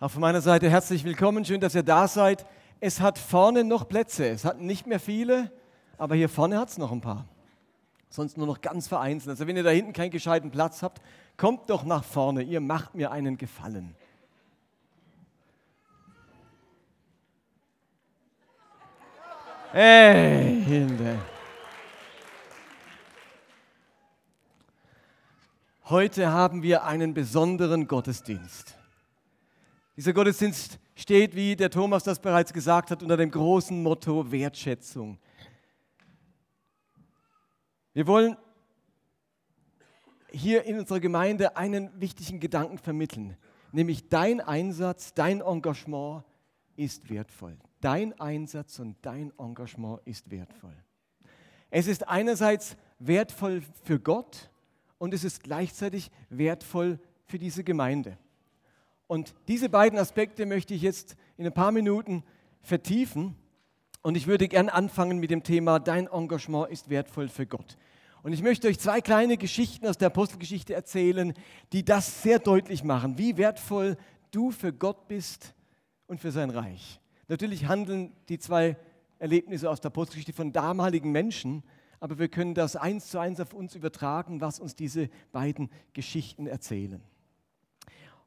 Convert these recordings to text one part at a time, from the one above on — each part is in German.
Auch von meiner Seite herzlich willkommen, schön, dass ihr da seid. Es hat vorne noch Plätze, es hat nicht mehr viele, aber hier vorne hat es noch ein paar. Sonst nur noch ganz vereinzelt. Also wenn ihr da hinten keinen gescheiten Platz habt, kommt doch nach vorne, ihr macht mir einen Gefallen. Hey, Hilde. Heute haben wir einen besonderen Gottesdienst. Dieser Gottesdienst steht, wie der Thomas das bereits gesagt hat, unter dem großen Motto Wertschätzung. Wir wollen hier in unserer Gemeinde einen wichtigen Gedanken vermitteln, nämlich dein Einsatz, dein Engagement ist wertvoll. Dein Einsatz und dein Engagement ist wertvoll. Es ist einerseits wertvoll für Gott und es ist gleichzeitig wertvoll für diese Gemeinde. Und diese beiden Aspekte möchte ich jetzt in ein paar Minuten vertiefen. Und ich würde gern anfangen mit dem Thema, dein Engagement ist wertvoll für Gott. Und ich möchte euch zwei kleine Geschichten aus der Apostelgeschichte erzählen, die das sehr deutlich machen, wie wertvoll du für Gott bist und für sein Reich. Natürlich handeln die zwei Erlebnisse aus der Apostelgeschichte von damaligen Menschen, aber wir können das eins zu eins auf uns übertragen, was uns diese beiden Geschichten erzählen.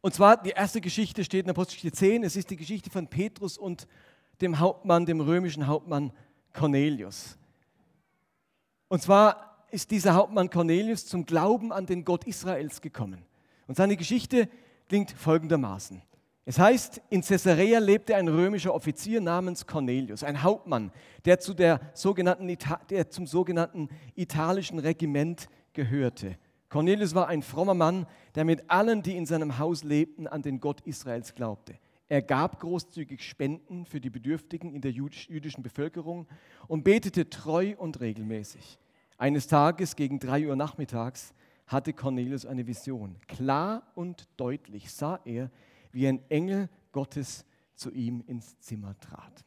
Und zwar, die erste Geschichte steht in Apostelgeschichte 10. Es ist die Geschichte von Petrus und dem Hauptmann, dem römischen Hauptmann Cornelius. Und zwar ist dieser Hauptmann Cornelius zum Glauben an den Gott Israels gekommen. Und seine Geschichte klingt folgendermaßen. Es heißt, in Caesarea lebte ein römischer Offizier namens Cornelius, ein Hauptmann, der, zu der sogenannten, der zum sogenannten italischen Regiment gehörte. Cornelius war ein frommer Mann, der mit allen, die in seinem Haus lebten, an den Gott Israels glaubte. Er gab großzügig Spenden für die Bedürftigen in der jüdischen Bevölkerung und betete treu und regelmäßig. Eines Tages gegen drei Uhr nachmittags hatte Cornelius eine Vision. Klar und deutlich sah er, wie ein Engel Gottes zu ihm ins Zimmer trat.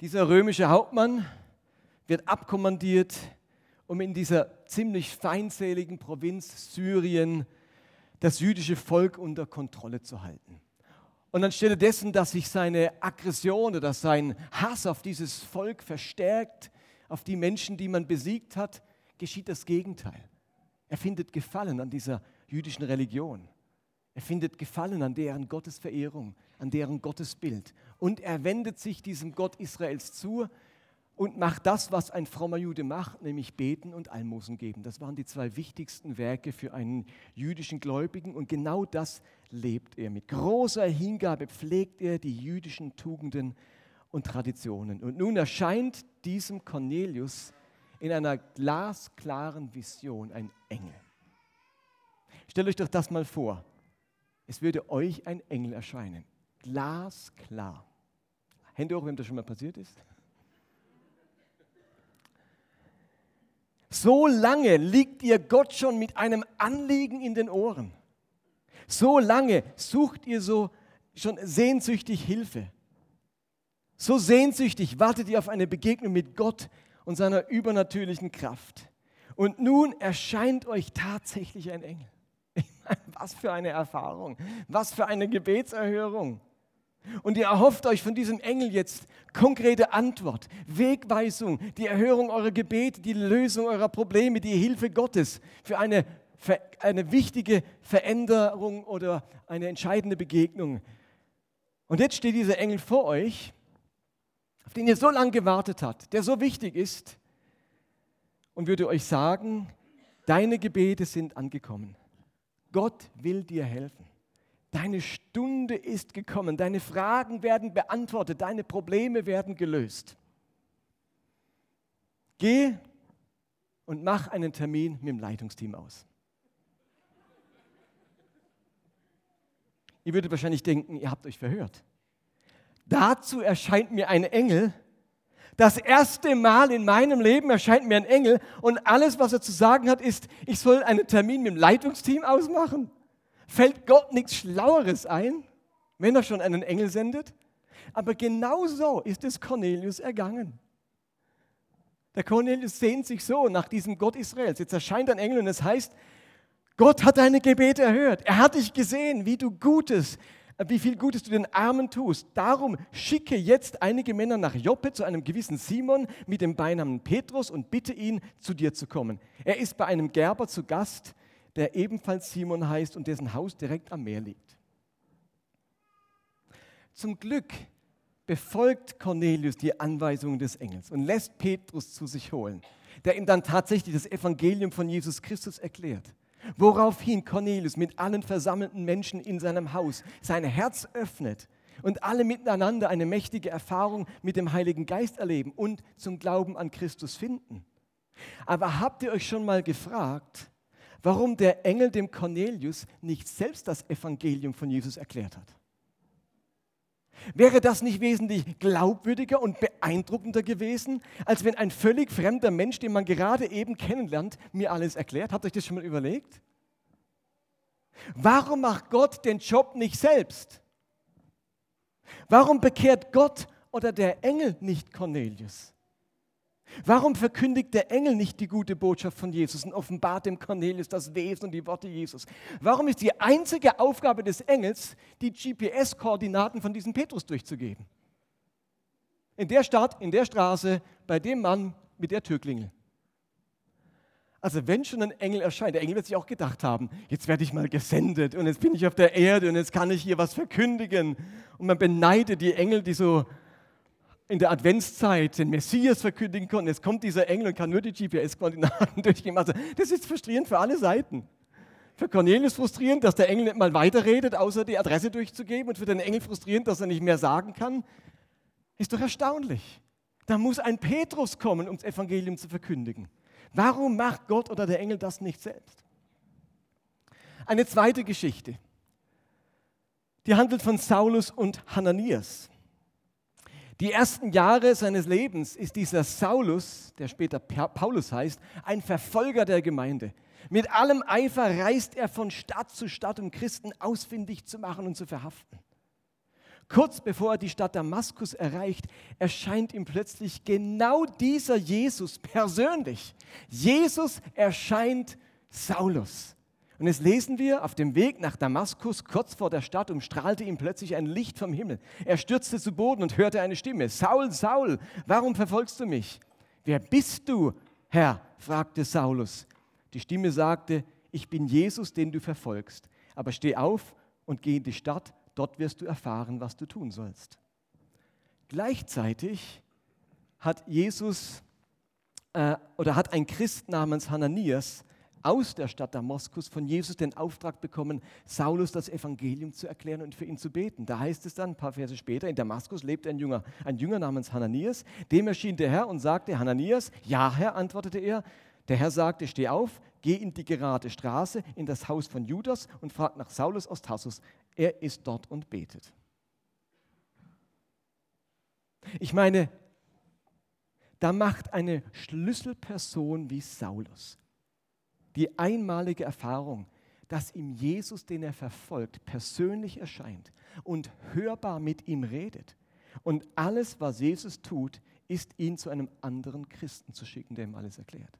Dieser römische Hauptmann wird abkommandiert um in dieser ziemlich feindseligen Provinz Syrien das jüdische Volk unter Kontrolle zu halten. Und anstelle dessen, dass sich seine Aggression oder sein Hass auf dieses Volk verstärkt, auf die Menschen, die man besiegt hat, geschieht das Gegenteil. Er findet Gefallen an dieser jüdischen Religion. Er findet Gefallen an deren Gottesverehrung, an deren Gottesbild. Und er wendet sich diesem Gott Israels zu und macht das, was ein frommer Jude macht, nämlich beten und Almosen geben. Das waren die zwei wichtigsten Werke für einen jüdischen Gläubigen und genau das lebt er. Mit großer Hingabe pflegt er die jüdischen Tugenden und Traditionen. Und nun erscheint diesem Cornelius in einer glasklaren Vision ein Engel. Stellt euch doch das mal vor. Es würde euch ein Engel erscheinen. Glasklar. Hände hoch, wem das schon mal passiert ist. So lange liegt ihr Gott schon mit einem Anliegen in den Ohren. So lange sucht ihr so schon sehnsüchtig Hilfe. So sehnsüchtig wartet ihr auf eine Begegnung mit Gott und seiner übernatürlichen Kraft. Und nun erscheint euch tatsächlich ein Engel. was für eine Erfahrung, was für eine Gebetserhörung. Und ihr erhofft euch von diesem Engel jetzt konkrete Antwort, Wegweisung, die Erhörung eurer Gebete, die Lösung eurer Probleme, die Hilfe Gottes für eine, eine wichtige Veränderung oder eine entscheidende Begegnung. Und jetzt steht dieser Engel vor euch, auf den ihr so lange gewartet habt, der so wichtig ist, und würde euch sagen, deine Gebete sind angekommen. Gott will dir helfen. Deine Stunde ist gekommen, deine Fragen werden beantwortet, deine Probleme werden gelöst. Geh und mach einen Termin mit dem Leitungsteam aus. Ihr würdet wahrscheinlich denken, ihr habt euch verhört. Dazu erscheint mir ein Engel. Das erste Mal in meinem Leben erscheint mir ein Engel und alles, was er zu sagen hat, ist, ich soll einen Termin mit dem Leitungsteam ausmachen. Fällt Gott nichts Schlaueres ein, wenn er schon einen Engel sendet? Aber genau so ist es Cornelius ergangen. Der Cornelius sehnt sich so nach diesem Gott Israels. Jetzt erscheint ein Engel und es heißt, Gott hat deine Gebete erhört. Er hat dich gesehen, wie du Gutes, äh, wie viel Gutes du den Armen tust. Darum schicke jetzt einige Männer nach Joppe zu einem gewissen Simon mit dem Beinamen Petrus und bitte ihn, zu dir zu kommen. Er ist bei einem Gerber zu Gast, der ebenfalls Simon heißt und dessen Haus direkt am Meer liegt. Zum Glück befolgt Cornelius die Anweisungen des Engels und lässt Petrus zu sich holen, der ihm dann tatsächlich das Evangelium von Jesus Christus erklärt. Woraufhin Cornelius mit allen versammelten Menschen in seinem Haus sein Herz öffnet und alle miteinander eine mächtige Erfahrung mit dem Heiligen Geist erleben und zum Glauben an Christus finden. Aber habt ihr euch schon mal gefragt, warum der Engel dem Cornelius nicht selbst das Evangelium von Jesus erklärt hat? Wäre das nicht wesentlich glaubwürdiger und beeindruckender gewesen, als wenn ein völlig fremder Mensch, den man gerade eben kennenlernt, mir alles erklärt? Habt ihr euch das schon mal überlegt? Warum macht Gott den Job nicht selbst? Warum bekehrt Gott oder der Engel nicht Cornelius? Warum verkündigt der Engel nicht die gute Botschaft von Jesus und offenbart dem Cornelius das Wesen und die Worte Jesus? Warum ist die einzige Aufgabe des Engels, die GPS-Koordinaten von diesem Petrus durchzugeben? In der Stadt, in der Straße, bei dem Mann mit der Türklingel. Also wenn schon ein Engel erscheint, der Engel wird sich auch gedacht haben, jetzt werde ich mal gesendet und jetzt bin ich auf der Erde und jetzt kann ich hier was verkündigen. Und man beneidet die Engel, die so in der Adventszeit den Messias verkündigen konnten. Jetzt kommt dieser Engel und kann nur die GPS-Koordinaten durchgeben. Also das ist frustrierend für alle Seiten. Für Cornelius frustrierend, dass der Engel nicht mal weiterredet, außer die Adresse durchzugeben. Und für den Engel frustrierend, dass er nicht mehr sagen kann. Ist doch erstaunlich. Da muss ein Petrus kommen, um das Evangelium zu verkündigen. Warum macht Gott oder der Engel das nicht selbst? Eine zweite Geschichte. Die handelt von Saulus und Hananias. Die ersten Jahre seines Lebens ist dieser Saulus, der später Paulus heißt, ein Verfolger der Gemeinde. Mit allem Eifer reist er von Stadt zu Stadt, um Christen ausfindig zu machen und zu verhaften. Kurz bevor er die Stadt Damaskus erreicht, erscheint ihm plötzlich genau dieser Jesus persönlich. Jesus erscheint Saulus. Und jetzt lesen wir, auf dem Weg nach Damaskus, kurz vor der Stadt, umstrahlte ihm plötzlich ein Licht vom Himmel. Er stürzte zu Boden und hörte eine Stimme. Saul, Saul, warum verfolgst du mich? Wer bist du, Herr? fragte Saulus. Die Stimme sagte, ich bin Jesus, den du verfolgst. Aber steh auf und geh in die Stadt, dort wirst du erfahren, was du tun sollst. Gleichzeitig hat Jesus äh, oder hat ein Christ namens Hananias aus der Stadt Damaskus von Jesus den Auftrag bekommen, Saulus das Evangelium zu erklären und für ihn zu beten. Da heißt es dann, ein paar Verse später, in Damaskus lebt ein Jünger, ein Jünger namens Hananias. Dem erschien der Herr und sagte, Hananias, ja Herr, antwortete er. Der Herr sagte, steh auf, geh in die gerade Straße, in das Haus von Judas und frag nach Saulus aus Tarsus. Er ist dort und betet. Ich meine, da macht eine Schlüsselperson wie Saulus die einmalige Erfahrung, dass ihm Jesus, den er verfolgt, persönlich erscheint und hörbar mit ihm redet. Und alles, was Jesus tut, ist ihn zu einem anderen Christen zu schicken, der ihm alles erklärt.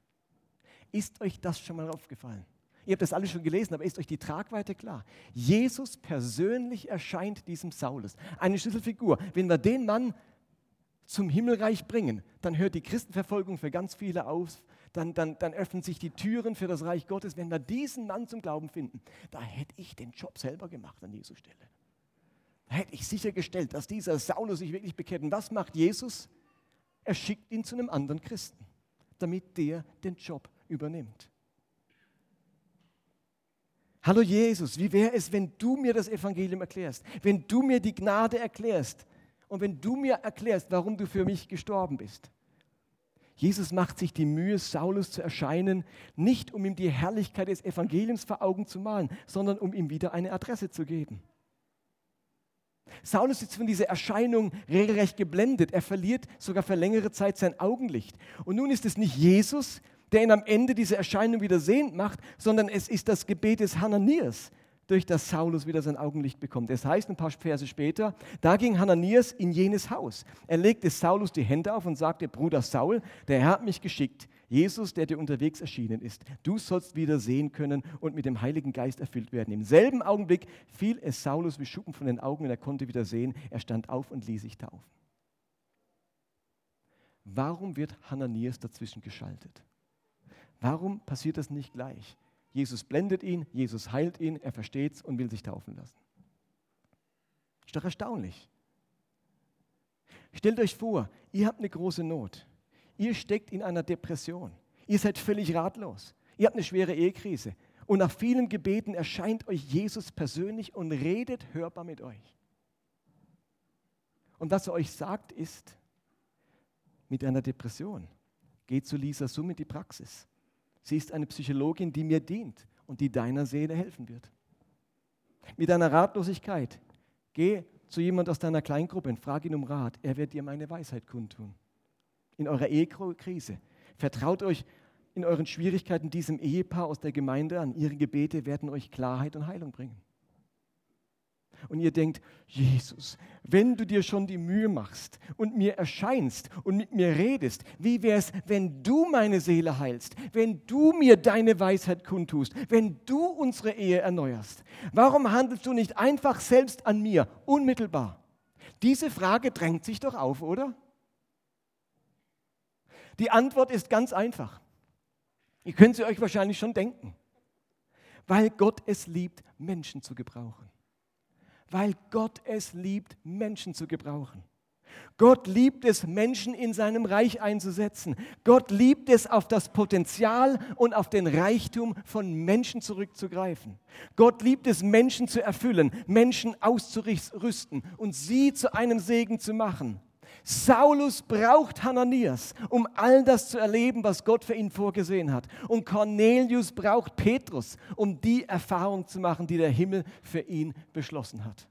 Ist euch das schon mal aufgefallen? Ihr habt das alles schon gelesen, aber ist euch die Tragweite klar? Jesus persönlich erscheint diesem Saulus. Eine Schlüsselfigur. Wenn wir den Mann zum Himmelreich bringen, dann hört die Christenverfolgung für ganz viele auf, dann, dann, dann öffnen sich die Türen für das Reich Gottes. Wenn wir diesen Mann zum Glauben finden, da hätte ich den Job selber gemacht an Jesu Stelle. Da hätte ich sichergestellt, dass dieser Saulus sich wirklich bekehrt. Und was macht Jesus? Er schickt ihn zu einem anderen Christen, damit der den Job übernimmt. Hallo Jesus, wie wäre es, wenn du mir das Evangelium erklärst, wenn du mir die Gnade erklärst und wenn du mir erklärst, warum du für mich gestorben bist? Jesus macht sich die Mühe, Saulus zu erscheinen, nicht um ihm die Herrlichkeit des Evangeliums vor Augen zu malen, sondern um ihm wieder eine Adresse zu geben. Saulus ist von dieser Erscheinung regelrecht geblendet. Er verliert sogar für längere Zeit sein Augenlicht. Und nun ist es nicht Jesus, der ihn am Ende dieser Erscheinung wieder sehend macht, sondern es ist das Gebet des Hananias, durch das Saulus wieder sein Augenlicht bekommt. Es heißt ein paar Verse später, da ging Hananias in jenes Haus. Er legte Saulus die Hände auf und sagte, Bruder Saul, der Herr hat mich geschickt, Jesus, der dir unterwegs erschienen ist. Du sollst wieder sehen können und mit dem Heiligen Geist erfüllt werden. Im selben Augenblick fiel es Saulus wie Schuppen von den Augen und er konnte wieder sehen. Er stand auf und ließ sich taufen. Warum wird Hananias dazwischen geschaltet? Warum passiert das nicht gleich? Jesus blendet ihn, Jesus heilt ihn, er versteht es und will sich taufen lassen. Ist doch erstaunlich. Stellt euch vor, ihr habt eine große Not. Ihr steckt in einer Depression. Ihr seid völlig ratlos. Ihr habt eine schwere Ehekrise. Und nach vielen Gebeten erscheint euch Jesus persönlich und redet hörbar mit euch. Und was er euch sagt, ist, mit einer Depression, geht zu Lisa Summ in die Praxis. Sie ist eine Psychologin, die mir dient und die deiner Seele helfen wird. Mit einer Ratlosigkeit, geh zu jemand aus deiner Kleingruppe und frag ihn um Rat. Er wird dir meine Weisheit kundtun in eurer Ehekrise. Vertraut euch in euren Schwierigkeiten diesem Ehepaar aus der Gemeinde an. Ihre Gebete werden euch Klarheit und Heilung bringen. Und ihr denkt, Jesus, wenn du dir schon die Mühe machst und mir erscheinst und mit mir redest, wie wäre es, wenn du meine Seele heilst, wenn du mir deine Weisheit kundtust, wenn du unsere Ehe erneuerst? Warum handelst du nicht einfach selbst an mir, unmittelbar? Diese Frage drängt sich doch auf, oder? Die Antwort ist ganz einfach. Ihr könnt sie euch wahrscheinlich schon denken. Weil Gott es liebt, Menschen zu gebrauchen. Weil Gott es liebt, Menschen zu gebrauchen. Gott liebt es, Menschen in seinem Reich einzusetzen. Gott liebt es, auf das Potenzial und auf den Reichtum von Menschen zurückzugreifen. Gott liebt es, Menschen zu erfüllen, Menschen auszurüsten und sie zu einem Segen zu machen. Saulus braucht Hananias, um all das zu erleben, was Gott für ihn vorgesehen hat. Und Cornelius braucht Petrus, um die Erfahrung zu machen, die der Himmel für ihn beschlossen hat.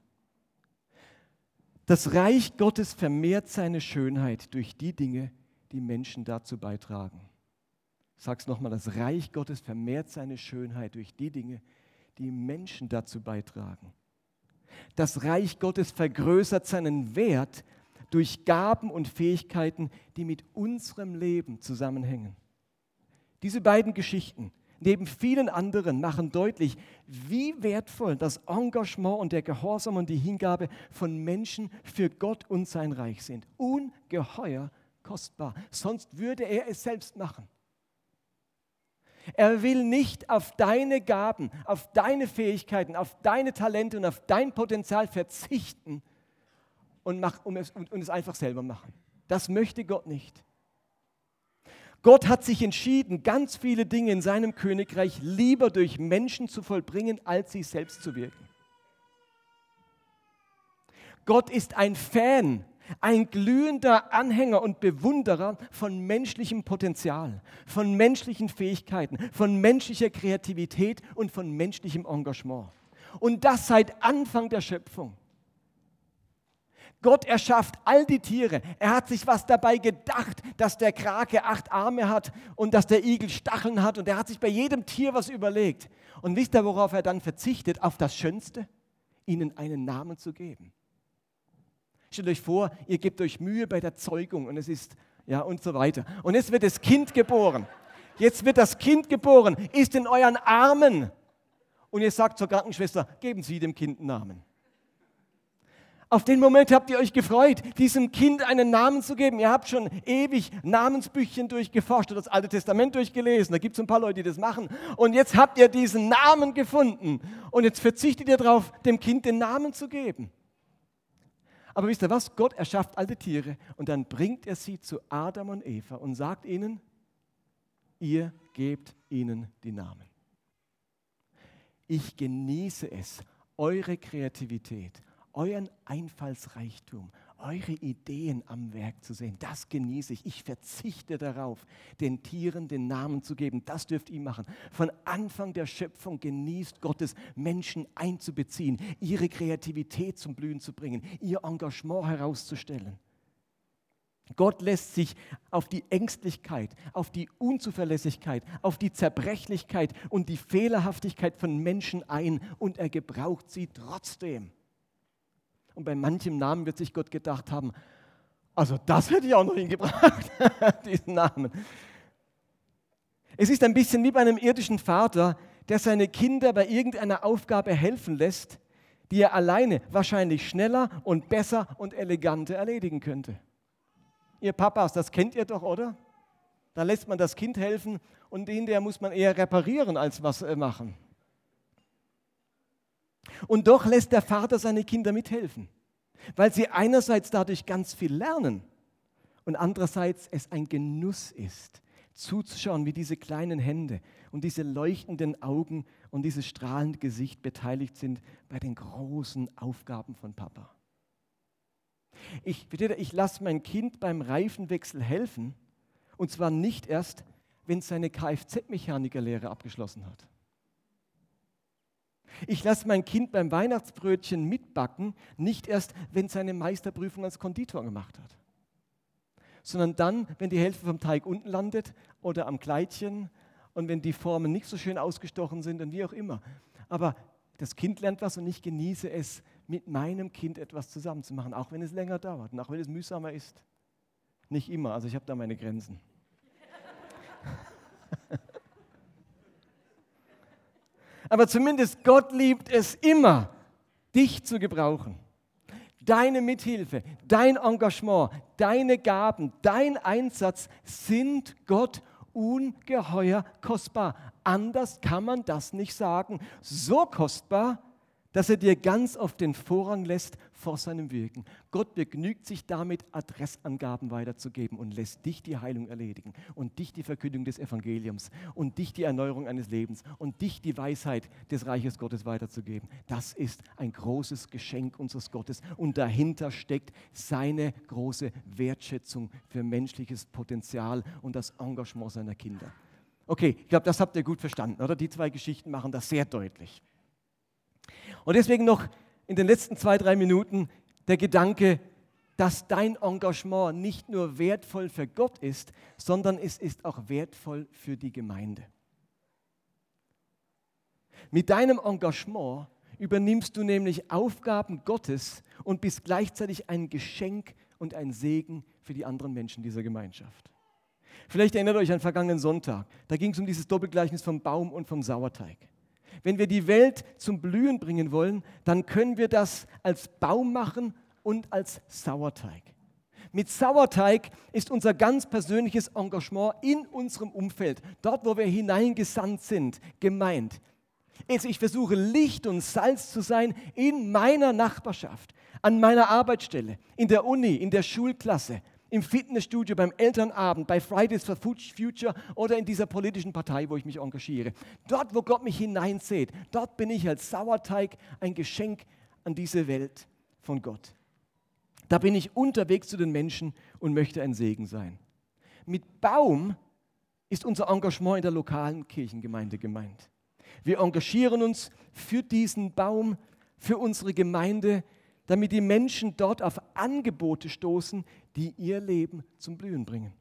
Das Reich Gottes vermehrt seine Schönheit durch die Dinge, die Menschen dazu beitragen. Ich sage es nochmal, das Reich Gottes vermehrt seine Schönheit durch die Dinge, die Menschen dazu beitragen. Das Reich Gottes vergrößert seinen Wert durch Gaben und Fähigkeiten, die mit unserem Leben zusammenhängen. Diese beiden Geschichten neben vielen anderen machen deutlich, wie wertvoll das Engagement und der Gehorsam und die Hingabe von Menschen für Gott und sein Reich sind. Ungeheuer kostbar. Sonst würde er es selbst machen. Er will nicht auf deine Gaben, auf deine Fähigkeiten, auf deine Talente und auf dein Potenzial verzichten, und, mach, um es, und, und es einfach selber machen. Das möchte Gott nicht. Gott hat sich entschieden, ganz viele Dinge in seinem Königreich lieber durch Menschen zu vollbringen, als sie selbst zu wirken. Gott ist ein Fan, ein glühender Anhänger und Bewunderer von menschlichem Potenzial, von menschlichen Fähigkeiten, von menschlicher Kreativität und von menschlichem Engagement. Und das seit Anfang der Schöpfung. Gott erschafft all die Tiere. Er hat sich was dabei gedacht, dass der Krake acht Arme hat und dass der Igel Stacheln hat. Und er hat sich bei jedem Tier was überlegt. Und wisst ihr, worauf er dann verzichtet? Auf das Schönste, ihnen einen Namen zu geben. Stellt euch vor, ihr gebt euch Mühe bei der Zeugung und es ist, ja, und so weiter. Und jetzt wird das Kind geboren. Jetzt wird das Kind geboren, ist in euren Armen. Und ihr sagt zur Krankenschwester, geben Sie dem Kind einen Namen. Auf den Moment habt ihr euch gefreut, diesem Kind einen Namen zu geben. Ihr habt schon ewig Namensbüchchen durchgeforscht oder das Alte Testament durchgelesen. Da gibt es ein paar Leute, die das machen. Und jetzt habt ihr diesen Namen gefunden. Und jetzt verzichtet ihr darauf, dem Kind den Namen zu geben. Aber wisst ihr was? Gott erschafft alte Tiere und dann bringt er sie zu Adam und Eva und sagt ihnen, ihr gebt ihnen die Namen. Ich genieße es, eure Kreativität, euren Einfallsreichtum, eure Ideen am Werk zu sehen. Das genieße ich. Ich verzichte darauf, den Tieren den Namen zu geben. Das dürft ihr machen. Von Anfang der Schöpfung genießt Gottes Menschen einzubeziehen, ihre Kreativität zum Blühen zu bringen, ihr Engagement herauszustellen. Gott lässt sich auf die Ängstlichkeit, auf die Unzuverlässigkeit, auf die Zerbrechlichkeit und die Fehlerhaftigkeit von Menschen ein und er gebraucht sie trotzdem. Und bei manchem Namen wird sich Gott gedacht haben, also das hätte ich auch noch hingebracht, diesen Namen. Es ist ein bisschen wie bei einem irdischen Vater, der seine Kinder bei irgendeiner Aufgabe helfen lässt, die er alleine wahrscheinlich schneller und besser und eleganter erledigen könnte. Ihr Papas, das kennt ihr doch, oder? Da lässt man das Kind helfen und den, der muss man eher reparieren als was äh, machen. Und doch lässt der Vater seine Kinder mithelfen, weil sie einerseits dadurch ganz viel lernen und andererseits es ein Genuss ist, zuzuschauen, wie diese kleinen Hände und diese leuchtenden Augen und dieses strahlende Gesicht beteiligt sind bei den großen Aufgaben von Papa. Ich, ich lasse mein Kind beim Reifenwechsel helfen und zwar nicht erst, wenn es seine Kfz-Mechanikerlehre abgeschlossen hat. Ich lasse mein Kind beim Weihnachtsbrötchen mitbacken, nicht erst, wenn seine Meisterprüfung als Konditor gemacht hat, sondern dann, wenn die Hälfte vom Teig unten landet oder am Kleidchen und wenn die Formen nicht so schön ausgestochen sind und wie auch immer. Aber das Kind lernt was und ich genieße es, mit meinem Kind etwas zusammenzumachen, auch wenn es länger dauert und auch wenn es mühsamer ist. Nicht immer, also ich habe da meine Grenzen. Aber zumindest Gott liebt es immer, dich zu gebrauchen. Deine Mithilfe, dein Engagement, deine Gaben, dein Einsatz sind Gott ungeheuer kostbar. Anders kann man das nicht sagen. So kostbar, dass er dir ganz auf den Vorrang lässt vor seinem Wirken. Gott begnügt sich damit, Adressangaben weiterzugeben und lässt dich die Heilung erledigen und dich die Verkündung des Evangeliums und dich die Erneuerung eines Lebens und dich die Weisheit des Reiches Gottes weiterzugeben. Das ist ein großes Geschenk unseres Gottes und dahinter steckt seine große Wertschätzung für menschliches Potenzial und das Engagement seiner Kinder. Okay, ich glaube, das habt ihr gut verstanden, oder? Die zwei Geschichten machen das sehr deutlich. Und deswegen noch in den letzten zwei, drei Minuten der Gedanke, dass dein Engagement nicht nur wertvoll für Gott ist, sondern es ist auch wertvoll für die Gemeinde. Mit deinem Engagement übernimmst du nämlich Aufgaben Gottes und bist gleichzeitig ein Geschenk und ein Segen für die anderen Menschen dieser Gemeinschaft. Vielleicht erinnert euch an vergangenen Sonntag. Da ging es um dieses Doppelgleichnis vom Baum und vom Sauerteig. Wenn wir die Welt zum Blühen bringen wollen, dann können wir das als Baum machen und als Sauerteig. Mit Sauerteig ist unser ganz persönliches Engagement in unserem Umfeld, dort wo wir hineingesandt sind, gemeint. Also ich versuche Licht und Salz zu sein in meiner Nachbarschaft, an meiner Arbeitsstelle, in der Uni, in der Schulklasse, im Fitnessstudio, beim Elternabend, bei Fridays for Future oder in dieser politischen Partei, wo ich mich engagiere. Dort, wo Gott mich hineinsät, dort bin ich als Sauerteig ein Geschenk an diese Welt von Gott. Da bin ich unterwegs zu den Menschen und möchte ein Segen sein. Mit Baum ist unser Engagement in der lokalen Kirchengemeinde gemeint. Wir engagieren uns für diesen Baum, für unsere Gemeinde, damit die Menschen dort auf Angebote stoßen, die ihr Leben zum Blühen bringen.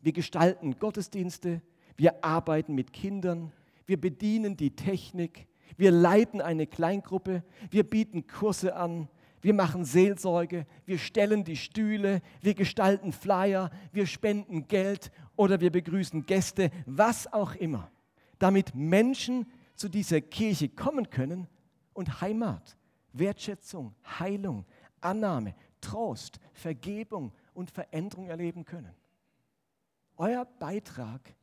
Wir gestalten Gottesdienste, wir arbeiten mit Kindern, wir bedienen die Technik, wir leiten eine Kleingruppe, wir bieten Kurse an, wir machen Seelsorge, wir stellen die Stühle, wir gestalten Flyer, wir spenden Geld oder wir begrüßen Gäste, was auch immer, damit Menschen zu dieser Kirche kommen können und Heimat, Wertschätzung, Heilung, Annahme, Trost, Vergebung und Veränderung erleben können. Euer Beitrag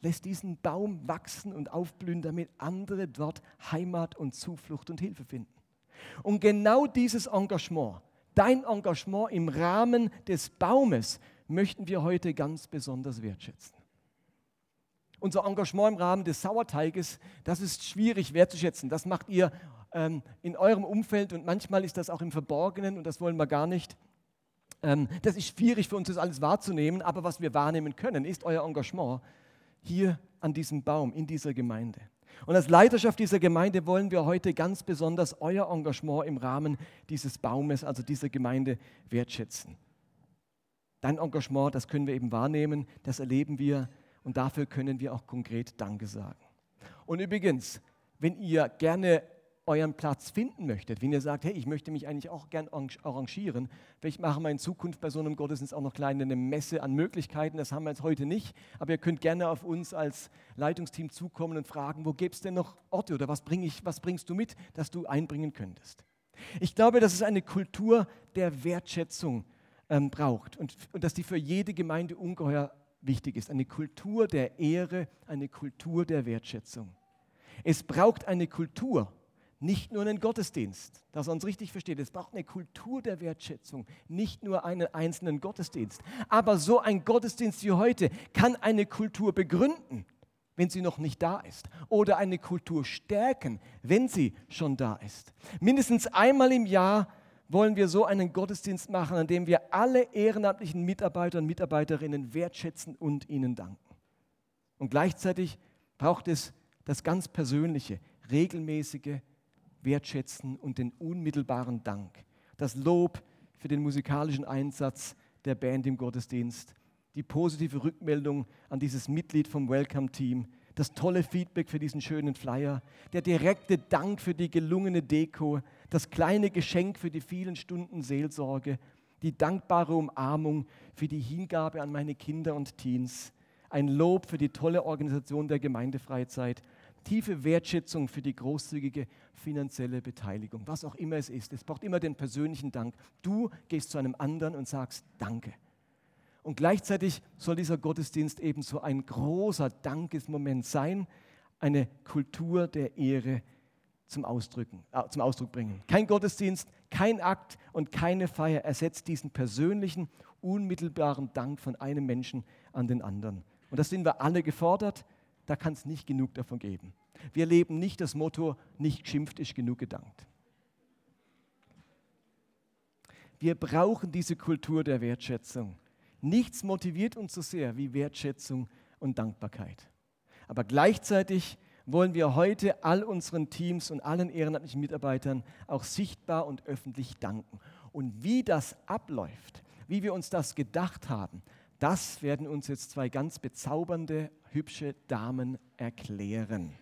lässt diesen Baum wachsen und aufblühen, damit andere dort Heimat und Zuflucht und Hilfe finden. Und genau dieses Engagement, dein Engagement im Rahmen des Baumes, möchten wir heute ganz besonders wertschätzen. Unser Engagement im Rahmen des Sauerteiges, das ist schwierig wertzuschätzen. Das macht ihr ähm, in eurem Umfeld und manchmal ist das auch im Verborgenen und das wollen wir gar nicht. Ähm, das ist schwierig für uns, das alles wahrzunehmen, aber was wir wahrnehmen können, ist euer Engagement hier an diesem Baum, in dieser Gemeinde. Und als Leiterschaft dieser Gemeinde wollen wir heute ganz besonders euer Engagement im Rahmen dieses Baumes, also dieser Gemeinde, wertschätzen. Dein Engagement, das können wir eben wahrnehmen, das erleben wir und dafür können wir auch konkret Danke sagen. Und übrigens, wenn ihr gerne euren Platz finden möchtet, wenn ihr sagt, hey, ich möchte mich eigentlich auch gern arrangieren, vielleicht machen wir in Zukunft bei so einem Gottesdienst auch noch kleine eine Messe an Möglichkeiten, das haben wir jetzt heute nicht, aber ihr könnt gerne auf uns als Leitungsteam zukommen und fragen, wo gibt es denn noch Orte oder was, bring ich, was bringst du mit, dass du einbringen könntest. Ich glaube, dass es eine Kultur der Wertschätzung ähm, braucht und, und dass die für jede Gemeinde ungeheuer wichtig ist. Eine Kultur der Ehre, eine Kultur der Wertschätzung. Es braucht eine Kultur, nicht nur einen Gottesdienst, dass er uns richtig versteht. Es braucht eine Kultur der Wertschätzung, nicht nur einen einzelnen Gottesdienst. Aber so ein Gottesdienst wie heute kann eine Kultur begründen, wenn sie noch nicht da ist. Oder eine Kultur stärken, wenn sie schon da ist. Mindestens einmal im Jahr wollen wir so einen Gottesdienst machen, an dem wir alle ehrenamtlichen Mitarbeiter und Mitarbeiterinnen wertschätzen und ihnen danken. Und gleichzeitig braucht es das ganz persönliche, regelmäßige Wertschätzen und den unmittelbaren Dank. Das Lob für den musikalischen Einsatz der Band im Gottesdienst, die positive Rückmeldung an dieses Mitglied vom Welcome Team, das tolle Feedback für diesen schönen Flyer, der direkte Dank für die gelungene Deko, das kleine Geschenk für die vielen Stunden Seelsorge, die dankbare Umarmung für die Hingabe an meine Kinder und Teens, ein Lob für die tolle Organisation der Gemeindefreizeit tiefe Wertschätzung für die großzügige finanzielle Beteiligung, was auch immer es ist. Es braucht immer den persönlichen Dank. Du gehst zu einem anderen und sagst Danke. Und gleichzeitig soll dieser Gottesdienst eben so ein großer Dankesmoment sein, eine Kultur der Ehre zum, Ausdrücken, äh, zum Ausdruck bringen. Kein Gottesdienst, kein Akt und keine Feier ersetzt diesen persönlichen, unmittelbaren Dank von einem Menschen an den anderen. Und das sind wir alle gefordert da kann es nicht genug davon geben. Wir leben nicht das Motto, nicht geschimpft ist genug gedankt. Wir brauchen diese Kultur der Wertschätzung. Nichts motiviert uns so sehr wie Wertschätzung und Dankbarkeit. Aber gleichzeitig wollen wir heute all unseren Teams und allen ehrenamtlichen Mitarbeitern auch sichtbar und öffentlich danken. Und wie das abläuft, wie wir uns das gedacht haben, das werden uns jetzt zwei ganz bezaubernde, hübsche Damen erklären.